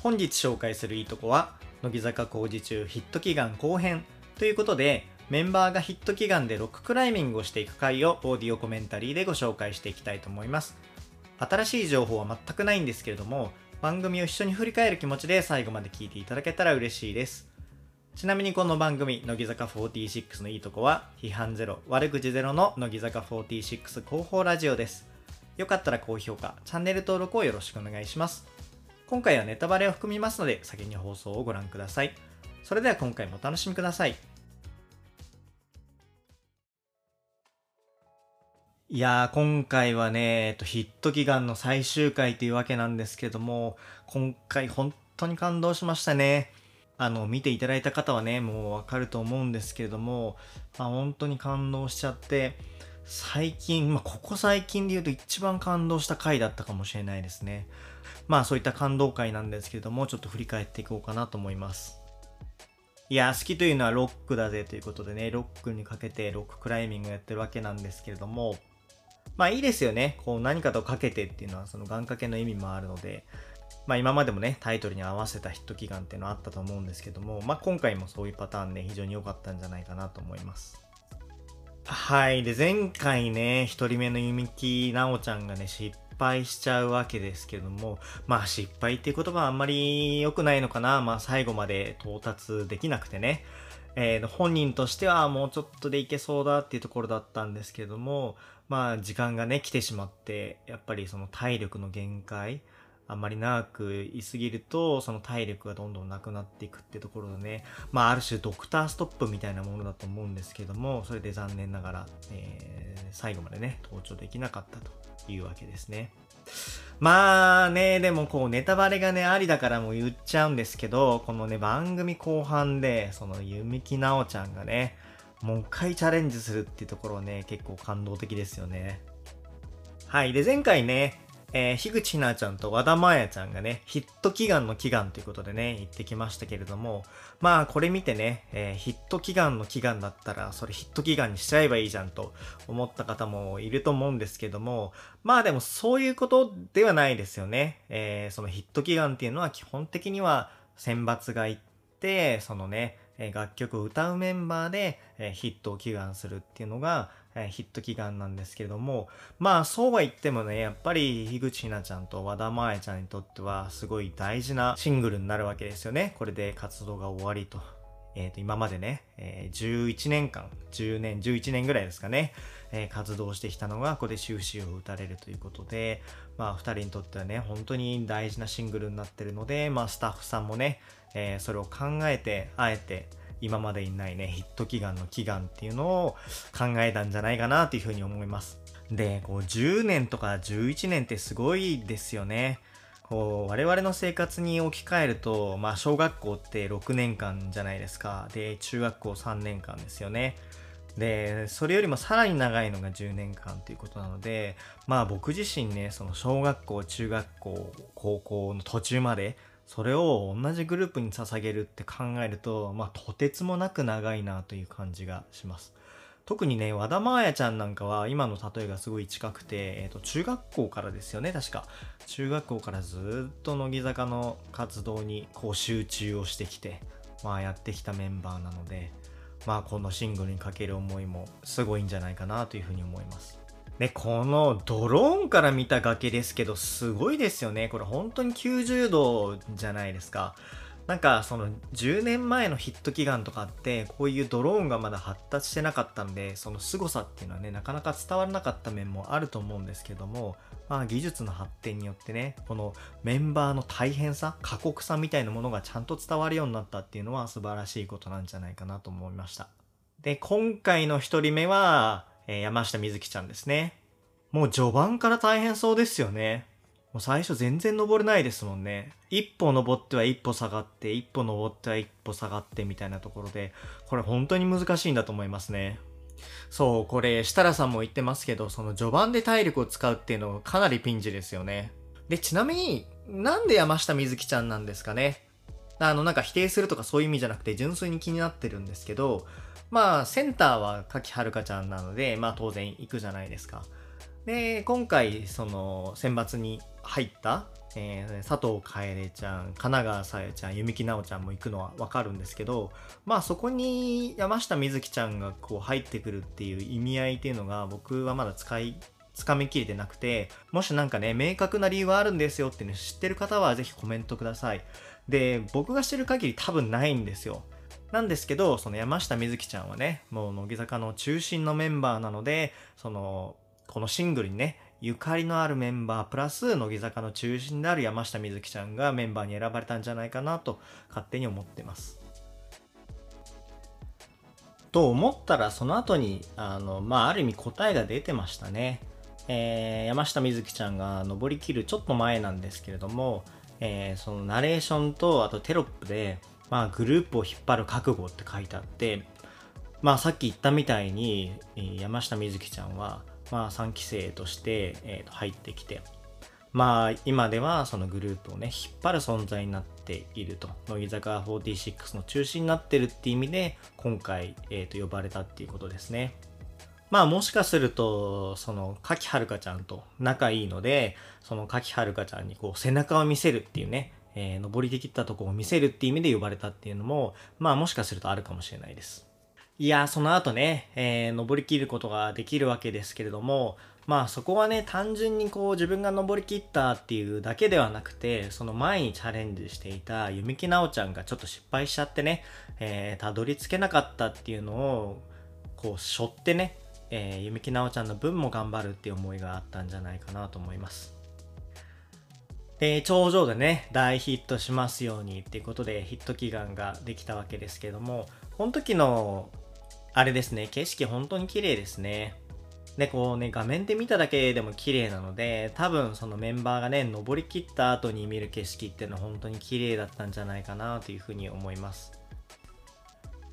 本日紹介するいいとこは乃木坂工事中ヒット祈願後編。ということでメンバーがヒット祈願でロッククライミングをしていく回をオーディオコメンタリーでご紹介していきたいと思います。新しい情報は全くないんですけれども番組を一緒に振り返る気持ちで最後まで聞いていただけたら嬉しいです。ちなみにこの番組乃木坂46のいいとこは批判ゼロ悪口ゼロの乃木坂46広報ラジオです。よかったら高評価チャンネル登録をよろしくお願いします。今回はネタバレを含みますので先に放送をご覧くださいそれでは今回もお楽しみくださいいやー、今回はね、えっと、ヒット祈願の最終回というわけなんですけども、今回本当に感動しましたね。あの、見ていただいた方はね、もうわかると思うんですけれども、まあ、本当に感動しちゃって、最近、まあ、ここ最近で言うと一番感動した回だったかもしれないですね。まあ、そういった感動回なんですけれども、ちょっと振り返っていこうかなと思います。いや、好きというのはロックだぜということでね、ロックにかけてロッククライミングやってるわけなんですけれども、まあいいですよね。こう何かとかけてっていうのはその願掛けの意味もあるので、まあ今までもね、タイトルに合わせたヒット祈願っていうのはあったと思うんですけども、まあ今回もそういうパターンね、非常に良かったんじゃないかなと思います。はい。で、前回ね、一人目の弓木奈緒ちゃんがね、失敗しちゃうわけですけども、まあ失敗っていう言葉はあんまり良くないのかな。まあ最後まで到達できなくてね。えー、本人としてはもうちょっとでいけそうだっていうところだったんですけども、まあ時間がね、来てしまって、やっぱりその体力の限界、あんまり長くいすぎると、その体力がどんどんなくなっていくってところでね、まあある種ドクターストップみたいなものだと思うんですけども、それで残念ながら、えー、最後までね、登頂できなかったというわけですね。まあね、でもこうネタバレがね、ありだからもう言っちゃうんですけど、このね、番組後半で、その弓木奈緒ちゃんがね、もう一回チャレンジするっていうところね、結構感動的ですよね。はい。で、前回ね、えー、樋口ひなちゃんと和田真彩ちゃんがね、ヒット祈願の祈願ということでね、言ってきましたけれども、まあこれ見てね、えー、ヒット祈願の祈願だったら、それヒット祈願にしちゃえばいいじゃんと思った方もいると思うんですけども、まあでもそういうことではないですよね。えー、そのヒット祈願っていうのは基本的には選抜が行って、そのね、楽曲を歌うメンバーでヒットを祈願するっていうのがヒット祈願なんですけれども、まあそうは言ってもね、やっぱり樋口ひなちゃんと和田真彩ちゃんにとってはすごい大事なシングルになるわけですよね。これで活動が終わりと。えっ、ー、と、今までね、え、11年間、10年、11年ぐらいですかね、え、活動してきたのが、ここで終止を打たれるということで、まあ、二人にとってはね、本当に大事なシングルになってるので、まあ、スタッフさんもね、え、それを考えて、あえて、今までにないね、ヒット祈願の祈願っていうのを考えたんじゃないかなというふうに思います。で、こう10年とか11年ってすごいですよね。こう我々の生活に置き換えると、まあ小学校って6年間じゃないですか。で、中学校3年間ですよね。で、それよりもさらに長いのが10年間ということなので、まあ僕自身ね、その小学校、中学校、高校の途中までそれを同じグループに捧げるって考えると、まあ、とてつもなく長いなという感じがします。特にね、和田真彩ちゃんなんかは今の例えがすごい近くて、えっ、ー、と、中学校からですよね、確か。中学校からずっと乃木坂の活動にこう集中をしてきて、まあやってきたメンバーなので、まあこのシングルにかける思いもすごいんじゃないかなというふうに思います。ね、このドローンから見た崖ですけど、すごいですよね。これ本当に90度じゃないですか。なんかその10年前のヒット祈願とかってこういうドローンがまだ発達してなかったんでその凄さっていうのはねなかなか伝わらなかった面もあると思うんですけどもまあ技術の発展によってねこのメンバーの大変さ過酷さみたいなものがちゃんと伝わるようになったっていうのは素晴らしいことなんじゃないかなと思いましたで今回の1人目はえ、山下美月ちゃんですね。もう序盤から大変そうですよね。もう最初全然登れないですもんね。一歩登っては一歩下がって、一歩登っては一歩下がってみたいなところで、これ本当に難しいんだと思いますね。そう、これ、設楽さんも言ってますけど、その序盤で体力を使うっていうのはかなりピンチですよね。で、ちなみに、なんで山下美月ちゃんなんですかね？あの、なんか否定するとかそういう意味じゃなくて、純粋に気になってるんですけど、まあ、センターは柿遥香ちゃんなので、まあ当然行くじゃないですか。で、今回、その、選抜に入った、えー、佐藤楓ちゃん、神奈川さやちゃん、弓木奈緒ちゃんも行くのはわかるんですけど、まあそこに山下美月ちゃんがこう入ってくるっていう意味合いっていうのが僕はまだ使い、つかみきれてなくて、もしなんかね、明確な理由はあるんですよってね、知ってる方はぜひコメントください。で、僕が知る限り多分ないんですよ。なんですけど、その山下美月ちゃんはね、もう乃木坂の中心のメンバーなので、その、このシングルにね、ゆかりのあるメンバープラス乃木坂の中心である山下美月ちゃんがメンバーに選ばれたんじゃないかなと勝手に思ってます。と思ったらその後にあのまあある意味答えが出てましたね。えー、山下美月ちゃんが登りきるちょっと前なんですけれども、えー、そのナレーションとあとテロップで、まあ、グループを引っ張る覚悟って書いてあって、まあ、さっき言ったみたいに山下美月ちゃんは、まあ、3期生として、えー、と入ってきて、まあ、今ではそのグループをね引っ張る存在になっていると乃木坂46の中心になってるっていう意味で今回、えー、と呼ばれたっていうことですね。まあもしかすると、その、柿はるかちゃんと仲いいので、その柿はるかちゃんにこう背中を見せるっていうね、えー、登りできたとこを見せるっていう意味で呼ばれたっていうのも、まあもしかするとあるかもしれないです。いや、その後ね、えー、登りきることができるわけですけれども、まあそこはね、単純にこう自分が登りきったっていうだけではなくて、その前にチャレンジしていた弓木奈緒ちゃんがちょっと失敗しちゃってね、えー、たどり着けなかったっていうのを、こう、背負ってね、えー、弓木奈緒ちゃんの分も頑張るっていう思いがあったんじゃないかなと思います。で、頂上でね、大ヒットしますようにっていうことでヒット祈願ができたわけですけども、この時の、あれですね、景色本当に綺麗ですね。で、こうね、画面で見ただけでも綺麗なので、多分そのメンバーがね、登りきった後に見る景色っていうのは本当に綺麗だったんじゃないかなというふうに思います。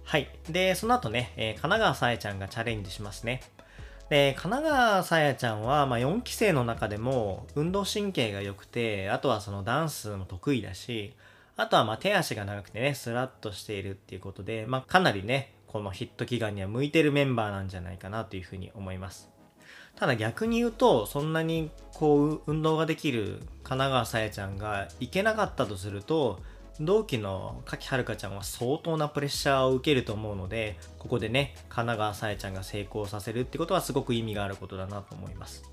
はい。で、その後ね、えー、神奈川さやちゃんがチャレンジしますね。で、神奈川さやちゃんは、まあ、4期生の中でも運動神経が良くて、あとはそのダンスも得意だし、あとはま手足が長くてね、スラッとしているっていうことで、まあ、かなりね、このヒット祈願には向いてるメンバーなんじゃないかなというふうに思います。ただ逆に言うと、そんなにこう運動ができる神奈川さやちゃんがいけなかったとすると、同期の柿はるかちゃんは相当なプレッシャーを受けると思うので、ここでね、神奈川さえちゃんが成功させるってことはすごく意味があることだなと思います。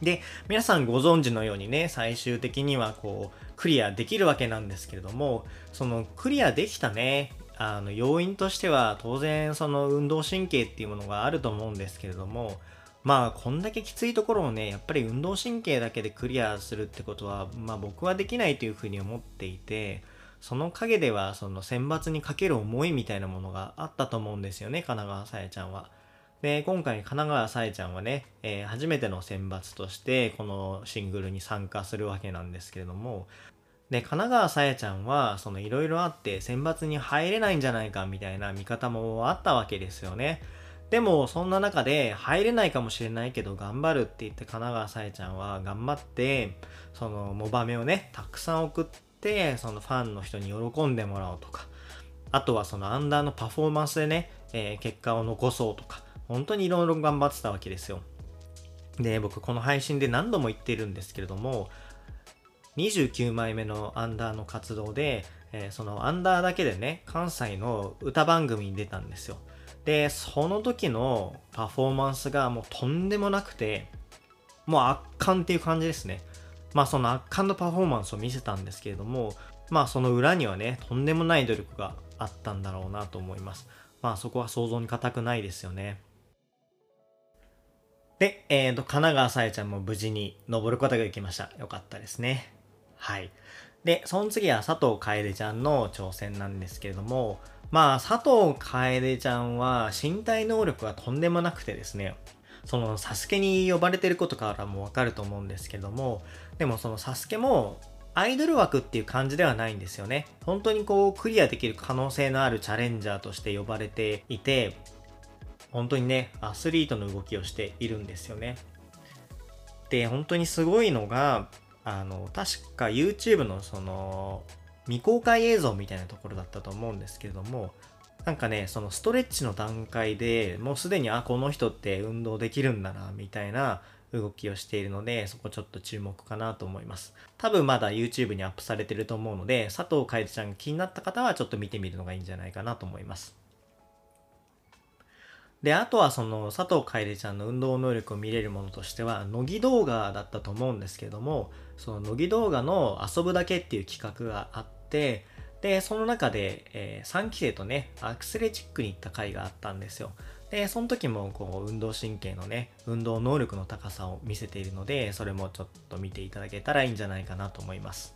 で、皆さんご存知のようにね、最終的にはこう、クリアできるわけなんですけれども、そのクリアできたね、あの、要因としては当然その運動神経っていうものがあると思うんですけれども、まあこんだけきついところをねやっぱり運動神経だけでクリアするってことはまあ僕はできないというふうに思っていてその陰ではその選抜にかける思いみたいなものがあったと思うんですよね神奈川さえちゃんは。で今回神奈川さえちゃんはね、えー、初めての選抜としてこのシングルに参加するわけなんですけれどもで神奈川さえちゃんはそのいろいろあって選抜に入れないんじゃないかみたいな見方もあったわけですよね。でも、そんな中で入れないかもしれないけど頑張るって言って神奈川さえちゃんは頑張って、そのモバメをね、たくさん送って、そのファンの人に喜んでもらおうとか、あとはそのアンダーのパフォーマンスでね、えー、結果を残そうとか、本当にいろいろ頑張ってたわけですよ。で、僕この配信で何度も言ってるんですけれども、29枚目のアンダーの活動で、えー、そのアンダーだけでね、関西の歌番組に出たんですよ。で、その時のパフォーマンスがもうとんでもなくて、もう圧巻っていう感じですね。まあその圧巻のパフォーマンスを見せたんですけれども、まあその裏にはね、とんでもない努力があったんだろうなと思います。まあそこは想像に難くないですよね。で、えっ、ー、と、神奈川さえちゃんも無事に登ることができました。よかったですね。はい。で、その次は佐藤楓ちゃんの挑戦なんですけれども、まあ、佐藤楓ちゃんは身体能力がとんでもなくてですね、そのサスケに呼ばれてることからもわかると思うんですけども、でもそのサスケもアイドル枠っていう感じではないんですよね。本当にこうクリアできる可能性のあるチャレンジャーとして呼ばれていて、本当にね、アスリートの動きをしているんですよね。で、本当にすごいのが、あの、確か YouTube のその、未公開映像みたいなところだったと思うんですけれども、なんかね、そのストレッチの段階でもうすでに、あ、この人って運動できるんだな、みたいな動きをしているので、そこちょっと注目かなと思います。多分まだ YouTube にアップされてると思うので、佐藤楓ちゃんが気になった方はちょっと見てみるのがいいんじゃないかなと思います。で、あとはその佐藤楓ちゃんの運動能力を見れるものとしては、乃木動画だったと思うんですけども、その乃木動画の遊ぶだけっていう企画があって、で、その中で、えー、3期生とね、アクスレチックに行った回があったんですよ。で、その時もこう運動神経のね、運動能力の高さを見せているので、それもちょっと見ていただけたらいいんじゃないかなと思います。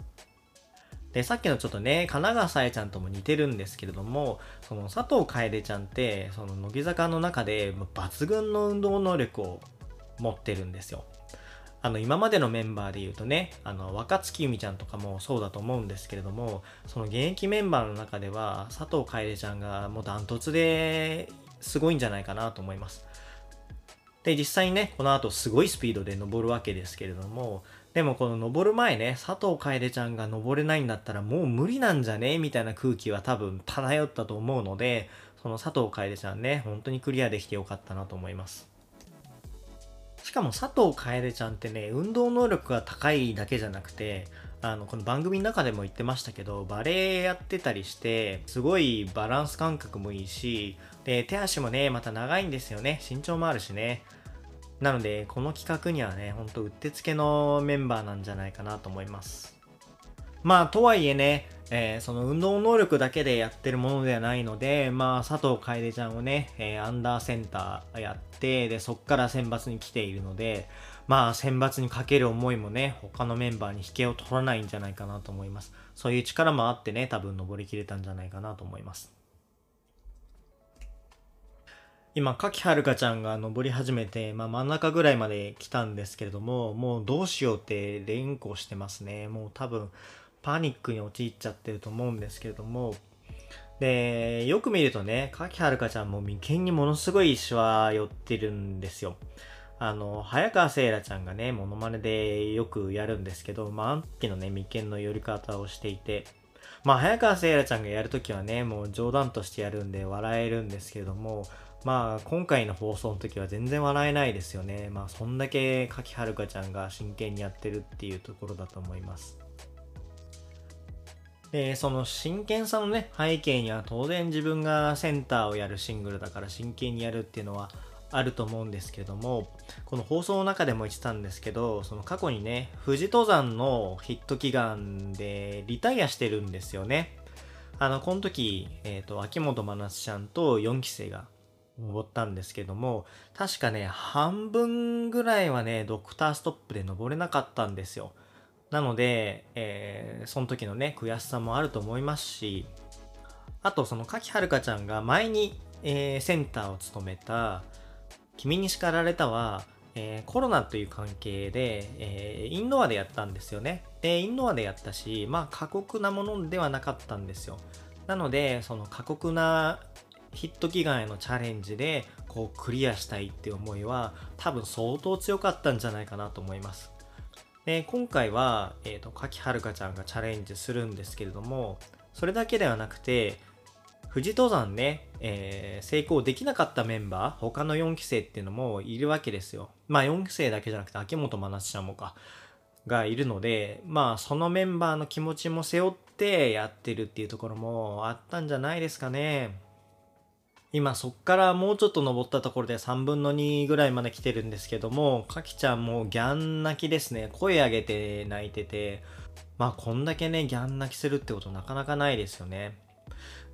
で、さっきのちょっとね、神奈川さえちゃんとも似てるんですけれども、その佐藤楓ちゃんって、その乃木坂の中で抜群の運動能力を持ってるんですよ。あの、今までのメンバーで言うとね、あの、若月由美ちゃんとかもそうだと思うんですけれども、その現役メンバーの中では、佐藤楓ちゃんがもうダントツですごいんじゃないかなと思います。で、実際にね、この後すごいスピードで登るわけですけれども、でもこの登る前ね、佐藤楓ちゃんが登れないんだったらもう無理なんじゃね？みたいな空気は多分漂ったと思うので、その佐藤楓ちゃんね、本当にクリアできてよかったなと思います。しかも佐藤楓ちゃんってね、運動能力が高いだけじゃなくて、あの、この番組の中でも言ってましたけど、バレエやってたりして、すごいバランス感覚もいいし、で、手足もね、また長いんですよね。身長もあるしね。なので、この企画にはね、ほんとうってつけのメンバーなんじゃないかなと思います。まあ、とはいえね、えー、その運動能力だけでやってるものではないので、まあ、佐藤楓ちゃんをね、えー、アンダーセンターやって、で、そっから選抜に来ているので、まあ、選抜にかける思いもね、他のメンバーに引けを取らないんじゃないかなと思います。そういう力もあってね、多分登りきれたんじゃないかなと思います。今、柿はるかちゃんが登り始めて、まあ、真ん中ぐらいまで来たんですけれども、もうどうしようって連呼してますね。もう多分、パニックに陥っちゃってると思うんですけれども、で、よく見るとね、柿はるかちゃんも眉間にものすごいシワ寄ってるんですよ。あの、早川せいらちゃんがね、モノマネでよくやるんですけど、まあ、あの時のね、眉間の寄り方をしていて、まあ、早川せいらちゃんがやるときはね、もう冗談としてやるんで笑えるんですけれども、まあ今回の放送の時は全然笑えないですよね。まあそんだけ柿はるかちゃんが真剣にやってるっていうところだと思います。で、その真剣さのね、背景には当然自分がセンターをやるシングルだから真剣にやるっていうのはあると思うんですけども、この放送の中でも言ってたんですけど、その過去にね、富士登山のヒット祈願でリタイアしてるんですよね。あの、この時、えっ、ー、と、秋元真夏ちゃんと4期生が登ったんですけども、確かね、半分ぐらいはね、ドクターストップで登れなかったんですよ。なので、えー、その時のね、悔しさもあると思いますし、あとその柿はるかちゃんが前に、えー、センターを務めた、君に叱られたは、えー、コロナという関係で、えー、インドアでやったんですよね。で、インドアでやったし、まあ過酷なものではなかったんですよ。なので、その過酷なヒット祈願へのチャレンジでこうクリアしたいって思いは多分相当強かったんじゃないかなと思います。で今回は、えーと、柿はるかちゃんがチャレンジするんですけれどもそれだけではなくて富士登山ね、えー、成功できなかったメンバー他の4期生っていうのもいるわけですよ。まあ4期生だけじゃなくて秋元真夏ちゃんもかがいるのでまあそのメンバーの気持ちも背負ってやってるっていうところもあったんじゃないですかね。今そっからもうちょっと登ったところで3分の2ぐらいまで来てるんですけども、かきちゃんもギャン泣きですね。声上げて泣いてて、まあこんだけね、ギャン泣きするってことなかなかないですよね。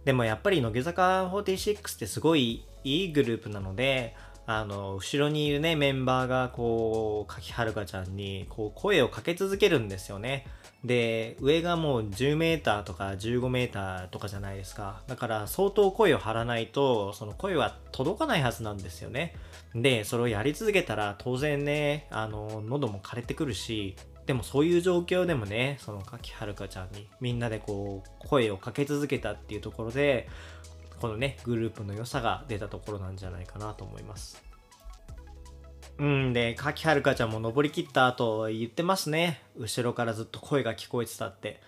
でもやっぱり乃木坂46ってすごいいいグループなので、あの、後ろにいるね、メンバーがこう、かきはるかちゃんにこう声をかけ続けるんですよね。で、上がもう10メーターとか15メーターとかじゃないですか。だから相当声を張らないと、その声は届かないはずなんですよね。で、それをやり続けたら当然ね、あの、喉も枯れてくるし、でもそういう状況でもね、その柿はるかちゃんにみんなでこう声をかけ続けたっていうところで、このね、グループの良さが出たところなんじゃないかなと思います。うん、で、柿はるかちゃんも登りきった後言ってますね。後ろからずっと声が聞こえてたって。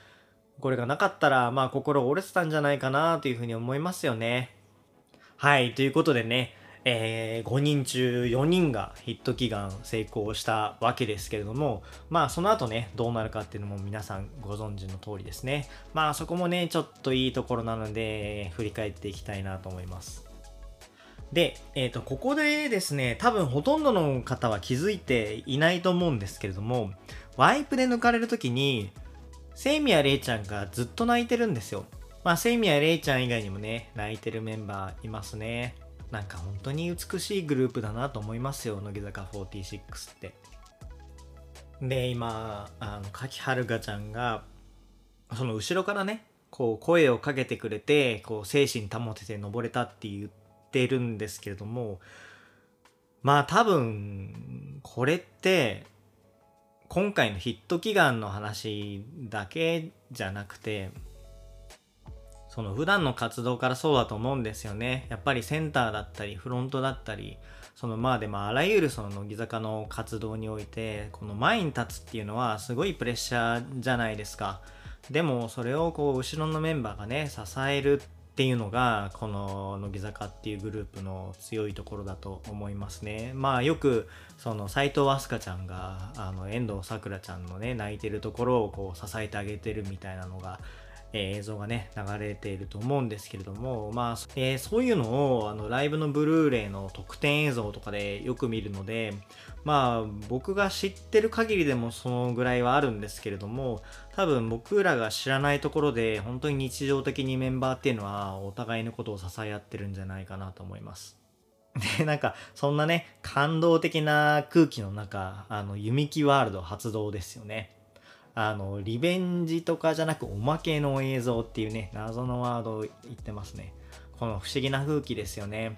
これがなかったら、まあ心折れてたんじゃないかなというふうに思いますよね。はい、ということでね、えー、5人中4人がヒット祈願成功したわけですけれども、まあその後ね、どうなるかっていうのも皆さんご存知の通りですね。まあそこもね、ちょっといいところなので、振り返っていきたいなと思います。で、えっ、ー、と、ここでですね、多分ほとんどの方は気づいていないと思うんですけれども、ワイプで抜かれる時に、セイミヤレイちゃんがずっと泣いてるんですよ。まあ、セイミヤレイちゃん以外にもね、泣いてるメンバーいますね。なんか本当に美しいグループだなと思いますよ、乃木坂46って。で、今、あの、柿春香ちゃんが、その後ろからね、こう声をかけてくれて、こう精神保てて登れたって言っててるんですけれども、まあ多分、これって、今回のヒット祈願の話だけじゃなくて、その普段の活動からそうだと思うんですよね。やっぱりセンターだったり、フロントだったり、そのまあでもあらゆるその乃木坂の活動において、この前に立つっていうのはすごいプレッシャーじゃないですか。でもそれをこう後ろのメンバーがね、支えるっていうのがこの乃木坂っていうグループの強いところだと思いますね。まあよくその斎藤飛鳥ちゃんがあの遠藤さくらちゃんのね泣いてるところをこう支えてあげてるみたいなのがえ、映像がね、流れていると思うんですけれども、まあ、えー、そういうのを、あの、ライブのブルーレイの特典映像とかでよく見るので、まあ、僕が知ってる限りでもそのぐらいはあるんですけれども、多分僕らが知らないところで、本当に日常的にメンバーっていうのは、お互いのことを支え合ってるんじゃないかなと思います。で、なんか、そんなね、感動的な空気の中、あの、弓木ワールド発動ですよね。あの、リベンジとかじゃなくおまけの映像っていうね、謎のワードを言ってますね。この不思議な風紀ですよね。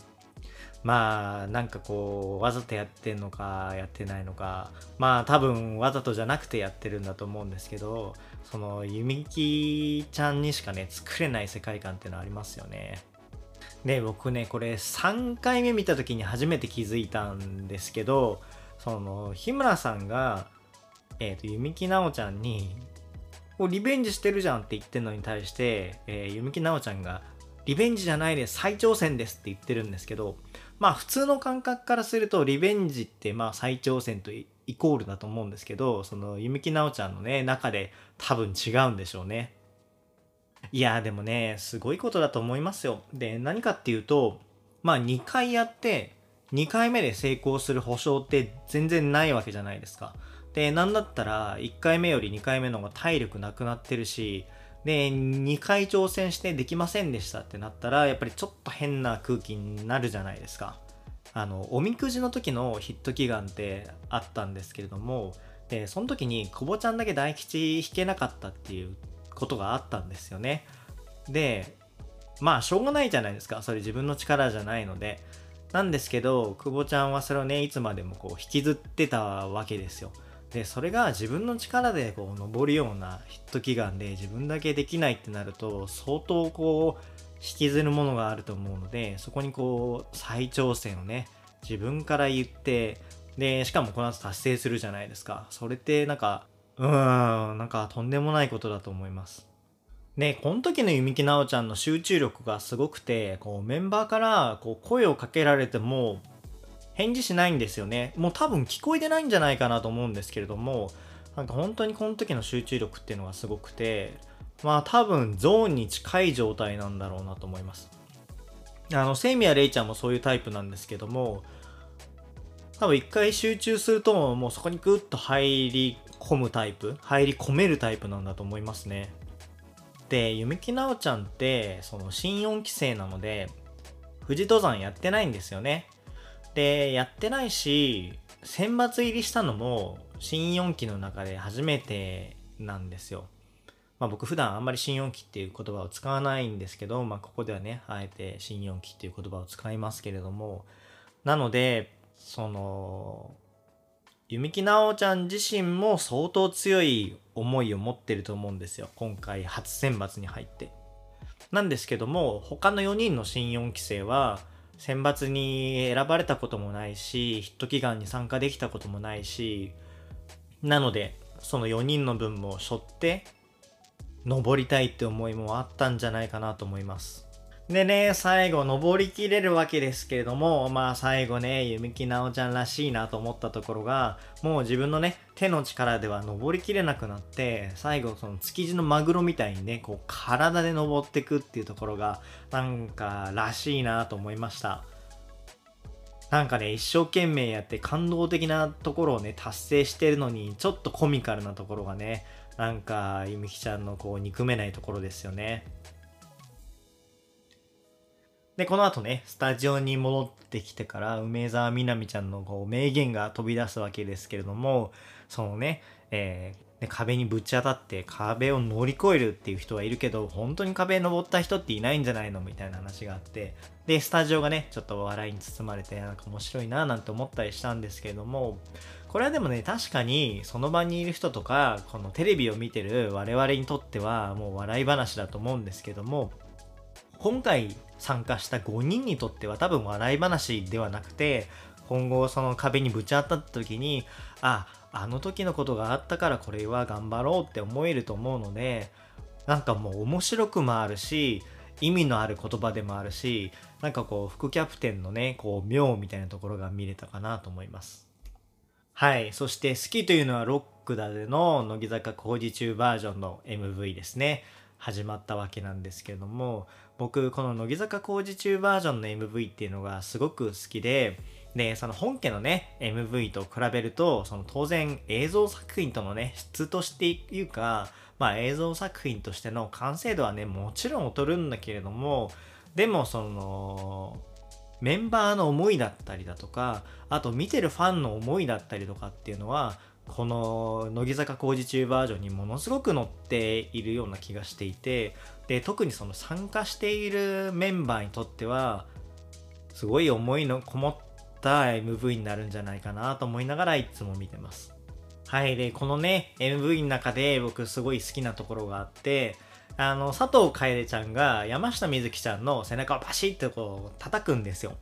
まあ、なんかこう、わざとやってんのか、やってないのか、まあ多分わざとじゃなくてやってるんだと思うんですけど、その、ゆみきちゃんにしかね、作れない世界観っていうのありますよね。で、僕ね、これ3回目見た時に初めて気づいたんですけど、その、日村さんが、えっ、ー、と、弓木奈緒ちゃんに、もうリベンジしてるじゃんって言ってるのに対して、えー、弓木奈緒ちゃんが、リベンジじゃないです、再挑戦ですって言ってるんですけど、まあ普通の感覚からすると、リベンジってまあ再挑戦とイコールだと思うんですけど、その弓木奈緒ちゃんのね、中で多分違うんでしょうね。いやでもね、すごいことだと思いますよ。で、何かっていうと、まあ2回やって、2回目で成功する保証って全然ないわけじゃないですか。で、なんだったら、1回目より2回目の方が体力なくなってるし、で、2回挑戦してできませんでしたってなったら、やっぱりちょっと変な空気になるじゃないですか。あの、おみくじの時のヒット祈願ってあったんですけれども、で、その時に久保ちゃんだけ大吉引けなかったっていうことがあったんですよね。で、まあ、しょうがないじゃないですか。それ自分の力じゃないので。なんですけど、久保ちゃんはそれをね、いつまでもこう引きずってたわけですよ。でそれが自分の力でこう登るようなヒット祈願で自分だけできないってなると相当こう引きずるものがあると思うのでそこにこう再挑戦をね自分から言ってでしかもこの後達成するじゃないですか。それってなんかうーんなんかとんでもないことだと思います。で、この時の弓木奈緒ちゃんの集中力がすごくて、こうメンバーからこう声をかけられても、返事しないんですよね。もう多分聞こえてないんじゃないかなと思うんですけれども、なんか本当にこの時の集中力っていうのがすごくて、まあ多分ゾーンに近い状態なんだろうなと思います。あの、セイミヤレイちゃんもそういうタイプなんですけども、多分一回集中するともうそこにグッと入り込むタイプ、入り込めるタイプなんだと思いますね。で、弓木奈緒ちゃんってその新4期生なので、富士登山やってないんですよね。で、やってないし、選抜入りしたのも新4期の中で初めてなんですよ。まあ僕普段あんまり新4期っていう言葉を使わないんですけど、まあここではね、あえて新4期っていう言葉を使いますけれども、なので、その、弓木奈緒ちゃん自身も相当強い思いを持ってると思うんですよ。今回初選抜に入って。なんですけども、他の4人の新4期生は、選抜に選ばれたこともないし、ヒット祈願に参加できたこともないし、なので、その4人の分も背負って、登りたいって思いもあったんじゃないかなと思います。でね、最後登りきれるわけですけれども、まあ最後ね、ゆみきなおちゃんらしいなと思ったところが、もう自分のね、手の力では登りきれなくなって、最後その築地のマグロみたいにね、こう体で登ってくっていうところが、なんからしいなと思いました。なんかね、一生懸命やって感動的なところをね、達成してるのに、ちょっとコミカルなところがね、なんか、ゆみきちゃんのこう、憎めないところですよね。で、この後ね、スタジオに戻ってきてから、梅沢みなみちゃんのこう名言が飛び出すわけですけれども、そのね、えー、壁にぶち当たって壁を乗り越えるっていう人はいるけど、本当に壁登った人っていないんじゃないの？みたいな話があって、で、スタジオがね、ちょっと笑いに包まれて、なんか面白いななんて思ったりしたんですけれども、これはでもね、確かにその場にいる人とか、このテレビを見てる我々にとってはもう笑い話だと思うんですけども、今回参加した5人にとっては多分笑い話ではなくて今後その壁にぶち当たった時にああの時のことがあったからこれは頑張ろうって思えると思うのでなんかもう面白くもあるし意味のある言葉でもあるしなんかこう副キャプテンのねこう妙みたいなところが見れたかなと思います。はいそして好きというのはロックだでの乃木坂工事中バージョンの MV ですね。始まったわけなんですけども僕この乃木坂工事中バージョンの MV っていうのがすごく好きででその本家のね MV と比べるとその当然映像作品とのね質としていうかまあ映像作品としての完成度はねもちろん劣るんだけれどもでもそのメンバーの思いだったりだとかあと見てるファンの思いだったりとかっていうのはこの乃木坂工事中バージョンにものすごく乗っているような気がしていてで特にその参加しているメンバーにとってはすごい思いのこもった MV になるんじゃないかなと思いながらいつも見てます。はいでこのね MV の中で僕すごい好きなところがあってあの佐藤楓ちゃんが山下美月ちゃんの背中をパシッとこう叩くんですよ。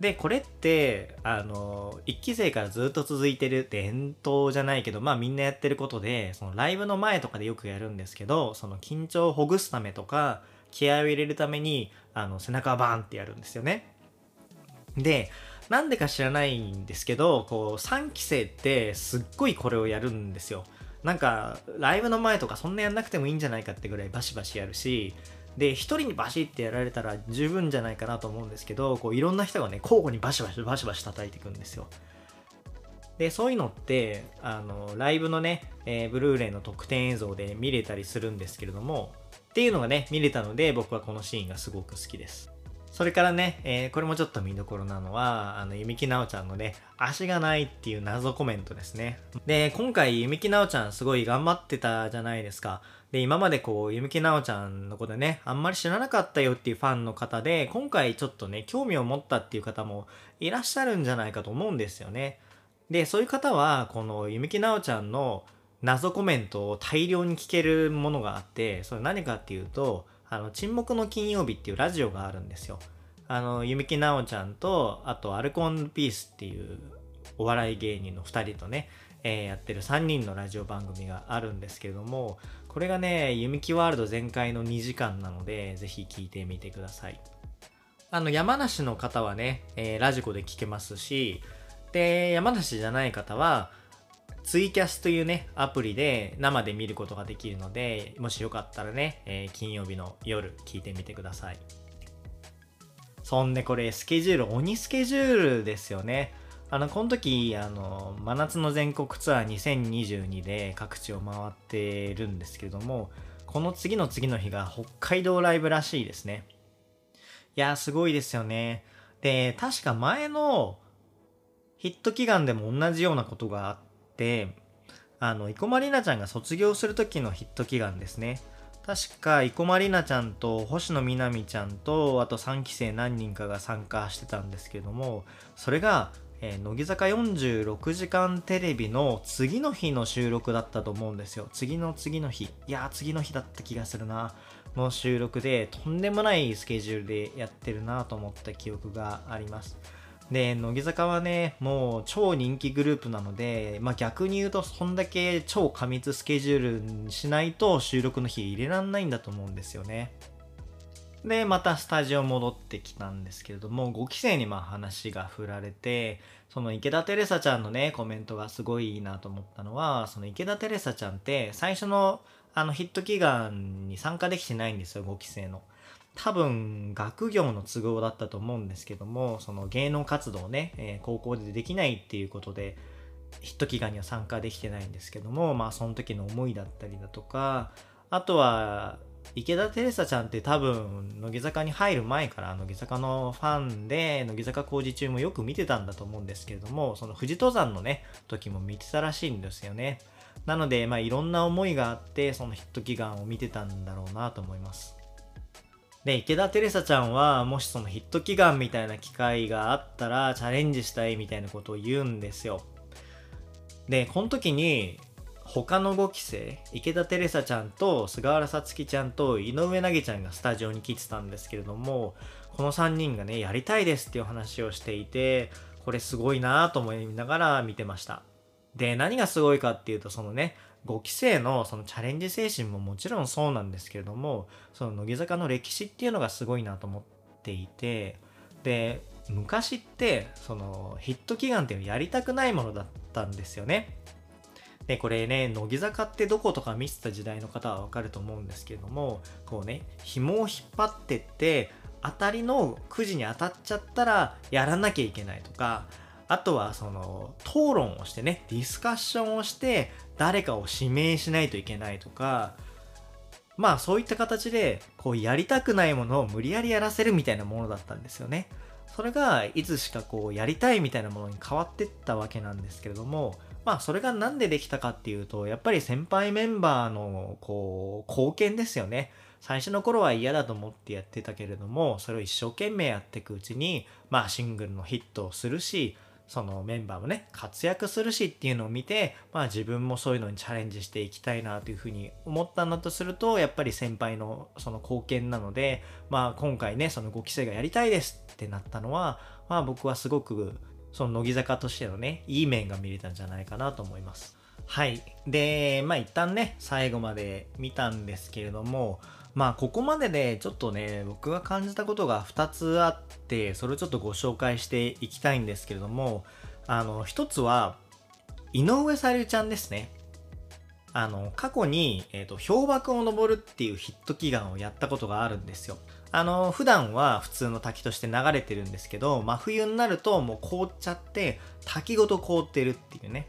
で、これって、あの、一期生からずっと続いてる伝統じゃないけど、まあみんなやってることで、そのライブの前とかでよくやるんですけど、その緊張をほぐすためとか、気合を入れるために、あの、背中をバーンってやるんですよね。で、なんでか知らないんですけど、こう、3期生ってすっごいこれをやるんですよ。なんか、ライブの前とかそんなやんなくてもいいんじゃないかってぐらいバシバシやるし、で、一人にバシってやられたら十分じゃないかなと思うんですけど、こういろんな人がね、交互にバシバシバシバシ叩いていくんですよ。で、そういうのって、あの、ライブのね、えー、ブルーレイの特典映像で見れたりするんですけれども、っていうのがね、見れたので、僕はこのシーンがすごく好きです。それからね、えー、これもちょっと見どころなのは、あの、ゆみきなおちゃんのね、足がないっていう謎コメントですね。で、今回、ゆみきなおちゃんすごい頑張ってたじゃないですか。で、今までこう、ゆみきなおちゃんのことね、あんまり知らなかったよっていうファンの方で、今回ちょっとね、興味を持ったっていう方もいらっしゃるんじゃないかと思うんですよね。で、そういう方は、このゆみきなおちゃんの謎コメントを大量に聞けるものがあって、それ何かっていうと、あの、沈黙の金曜日っていうラジオがあるんですよ。あの、ゆみきなおちゃんと、あと、アルコンピースっていうお笑い芸人の2人とね、えー、やってる3人のラジオ番組があるんですけども、これがね、弓木ワールド全開の2時間なので、ぜひ聞いてみてください。あの、山梨の方はね、えー、ラジコで聞けますし、で、山梨じゃない方は、ツイキャスというね、アプリで生で見ることができるので、もしよかったらね、えー、金曜日の夜聞いてみてください。そんでこれスケジュール、鬼スケジュールですよね。あの、この時、あの、真夏の全国ツアー2022で各地を回ってるんですけども、この次の次の日が北海道ライブらしいですね。いやすごいですよね。で、確か前のヒット祈願でも同じようなことがあって、あの、生駒里奈ちゃんが卒業する時のヒット祈願ですね。確か、生駒里奈ちゃんと星野みなみちゃんと、あと3期生何人かが参加してたんですけども、それがえー、乃木坂46時間テレビの次の日の収録だったと思うんですよ。次の次の日。いや次の日だった気がするな。の収録で、とんでもないスケジュールでやってるなと思った記憶があります。で、乃木坂はね、もう超人気グループなので、まあ逆に言うと、そんだけ超過密スケジュールにしないと収録の日入れらんないんだと思うんですよね。で、またスタジオ戻ってきたんですけれども、5期生にまあ話が振られて、その池田テレサちゃんのね、コメントがすごいいいなと思ったのは、その池田テレサちゃんって最初のあのヒット祈願に参加できてないんですよ、5期生の。多分、学業の都合だったと思うんですけども、その芸能活動をね、えー、高校でできないっていうことで、ヒット祈願には参加できてないんですけども、まあその時の思いだったりだとか、あとは、池田テレサちゃんって多分、乃木坂に入る前から乃木坂のファンで、乃木坂工事中もよく見てたんだと思うんですけれども、その富士登山のね、時も見てたらしいんですよね。なので、まあいろんな思いがあって、そのヒット祈願を見てたんだろうなと思います。で、池田テレサちゃんは、もしそのヒット祈願みたいな機会があったら、チャレンジしたいみたいなことを言うんですよ。で、この時に、他の5期生、池田テレサちゃんと菅原さつきちゃんと井上凪ちゃんがスタジオに来てたんですけれども、この3人がね、やりたいですっていう話をしていて、これすごいなと思いながら見てました。で、何がすごいかっていうと、そのね、5期生のそのチャレンジ精神ももちろんそうなんですけれども、その乃木坂の歴史っていうのがすごいなと思っていて、で、昔って、そのヒット祈願っていうのやりたくないものだったんですよね。で、これね、乃木坂ってどことか見てた時代の方はわかると思うんですけれども、こうね、紐を引っ張ってって、当たりのくじに当たっちゃったらやらなきゃいけないとか、あとはその討論をしてね、ディスカッションをして誰かを指名しないといけないとか、まあそういった形でこうやりたくないものを無理やりやらせるみたいなものだったんですよね。それがいつしかこうやりたいみたいなものに変わってったわけなんですけれども、まあそれがなんでできたかっていうと、やっぱり先輩メンバーのこう貢献ですよね。最初の頃は嫌だと思ってやってたけれども、それを一生懸命やっていくうちに、まあシングルのヒットをするし、そのメンバーもね、活躍するしっていうのを見て、まあ自分もそういうのにチャレンジしていきたいなというふうに思ったんだとすると、やっぱり先輩のその貢献なので、まあ今回ね、その5期生がやりたいですってなったのは、まあ僕はすごくその乃木坂としてのね、いい面が見れたんじゃないかなと思います。はい。で、まあ一旦ね、最後まで見たんですけれども、まあここまででちょっとね、僕が感じたことが2つあって、それをちょっとご紹介していきたいんですけれども、あの、1つは、井上さゆりちゃんですね。あの、過去に、えっ、ー、と、氷瀑を登るっていうヒット祈願をやったことがあるんですよ。あの、普段は普通の滝として流れてるんですけど、真冬になるともう凍っちゃって、滝ごと凍ってるっていうね。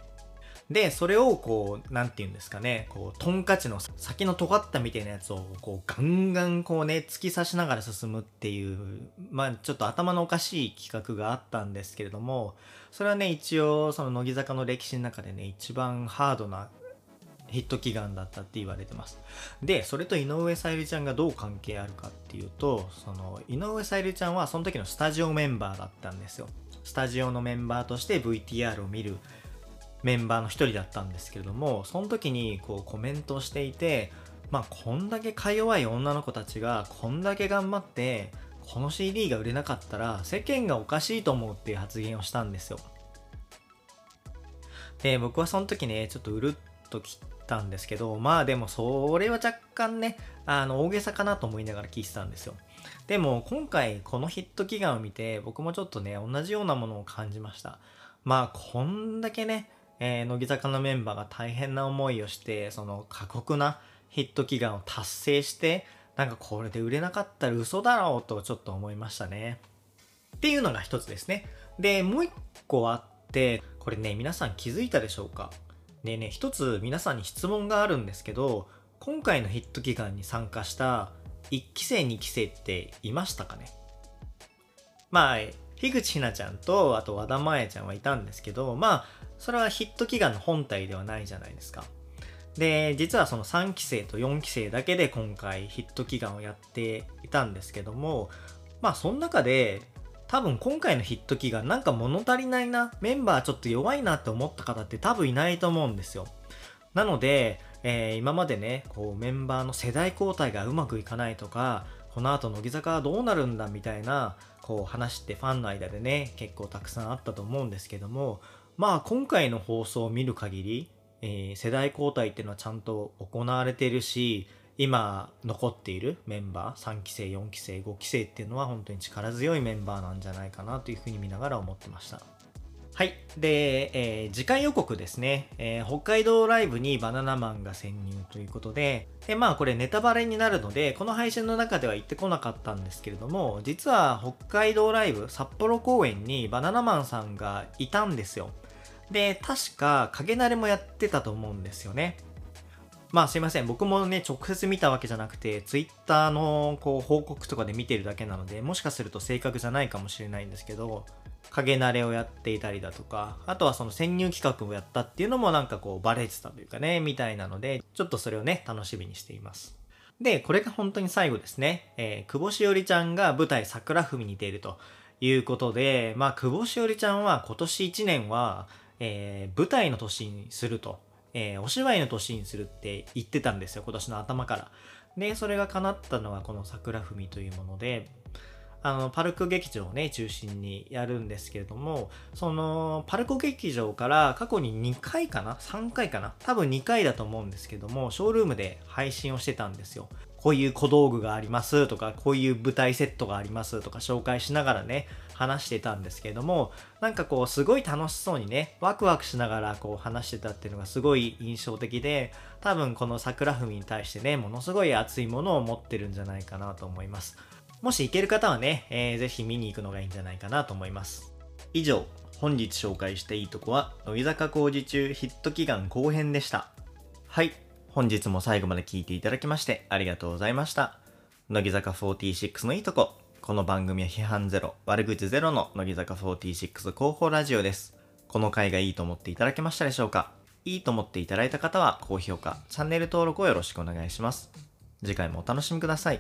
で、それをこう、なんて言うんですかね、こう、トンカチの先の尖ったみたいなやつを、こう、ガンガンこうね、突き刺しながら進むっていう、まあ、ちょっと頭のおかしい企画があったんですけれども、それはね、一応、その乃木坂の歴史の中でね、一番ハードなヒット祈願だったって言われてます。で、それと井上さゆりちゃんがどう関係あるかっていうと、その、井上さゆりちゃんはその時のスタジオメンバーだったんですよ。スタジオのメンバーとして VTR を見るメンバーの一人だったんですけれども、その時にこうコメントをしていて、まあ、こんだけか弱い女の子たちがこんだけ頑張って、この CD が売れなかったら世間がおかしいと思うっていう発言をしたんですよ。で、僕はその時ね、ちょっとうるっときたんですけど、まあでもそれは若干ね、あの、大げさかなと思いながら聞いてたんですよ。でも今回このヒット祈願を見て、僕もちょっとね、同じようなものを感じました。まあこんだけね、えー、乃木坂のメンバーが大変な思いをして、その過酷なヒット祈願を達成して、なんかこれで売れなかったら嘘だろうとちょっと思いましたね。っていうのが一つですね。で、もう一個あって、これね、皆さん気づいたでしょうか？でね、一つ皆さんに質問があるんですけど、今回のヒット祈願に参加した1期生2期生っていましたかね？まあ、樋口ひなちゃんと、あと和田真彩ちゃんはいたんですけど、まあ、それはヒット祈願の本体ではないじゃないですか。で、実はその3期生と4期生だけで今回ヒット祈願をやっていたんですけども、まあその中で多分今回のヒット祈願なんか物足りないな、メンバーちょっと弱いなって思った方って多分いないと思うんですよ。なので、えー、今までね、こうメンバーの世代交代がうまくいかないとか、この後乃木坂はどうなるんだみたいな、こう話ってファンの間でね、結構たくさんあったと思うんですけども、まあ今回の放送を見る限り、えー、世代交代っていうのはちゃんと行われてるし、今残っているメンバー3期生4期生5期生っていうのは本当に力強いメンバーなんじゃないかなというふうに見ながら思ってました。はい。で、えー、次回予告ですね、えー、北海道ライブにバナナマンが潜入ということででまあこれネタバレになるのでこの配信の中では言ってこなかったんですけれども実は北海道ライブ札幌公演にバナナマンさんがいたんですよ。で確か影慣れもやってたと思うんですよねまあすいません。僕もね、直接見たわけじゃなくて、ツイッターのこう報告とかで見てるだけなので、もしかすると正確じゃないかもしれないんですけど、影慣れをやっていたりだとか、あとはその潜入企画をやったっていうのもなんかこうバレてたというかね、みたいなので、ちょっとそれをね、楽しみにしています。で、これが本当に最後ですね。えー、久保しおりちゃんが舞台桜文に出るということで、まあ、久保しおりちゃんは今年1年は、えー、舞台の年にするとえー、お芝居の年にするって言ってたんですよ、今年の頭から。で、それが叶ったのがこの桜文というもので、あの、パルコ劇場をね、中心にやるんですけれども、その、パルコ劇場から過去に2回かな ?3 回かな？多分2回だと思うんですけども、ショールームで配信をしてたんですよ。こういう小道具がありますとか、こういう舞台セットがありますとか紹介しながらね、話してたんですけれども、なんかこう、すごい楽しそうにね、ワクワクしながらこう話してたっていうのがすごい印象的で、多分この桜文に対してね、ものすごい熱いものを持ってるんじゃないかなと思います。もし行ける方はね、えー、ぜひ見に行くのがいいんじゃないかなと思います。以上、本日紹介していいとこは、乃木坂工事中ヒット祈願後編でした。はい、本日も最後まで聞いていただきましてありがとうございました。乃木坂46のいいとこ。この番組は批判ゼロ、悪口ゼロの乃木坂46広報ラジオです。この回がいいと思っていただけましたでしょうか？いいと思っていただいた方は高評価、チャンネル登録をよろしくお願いします。次回もお楽しみください。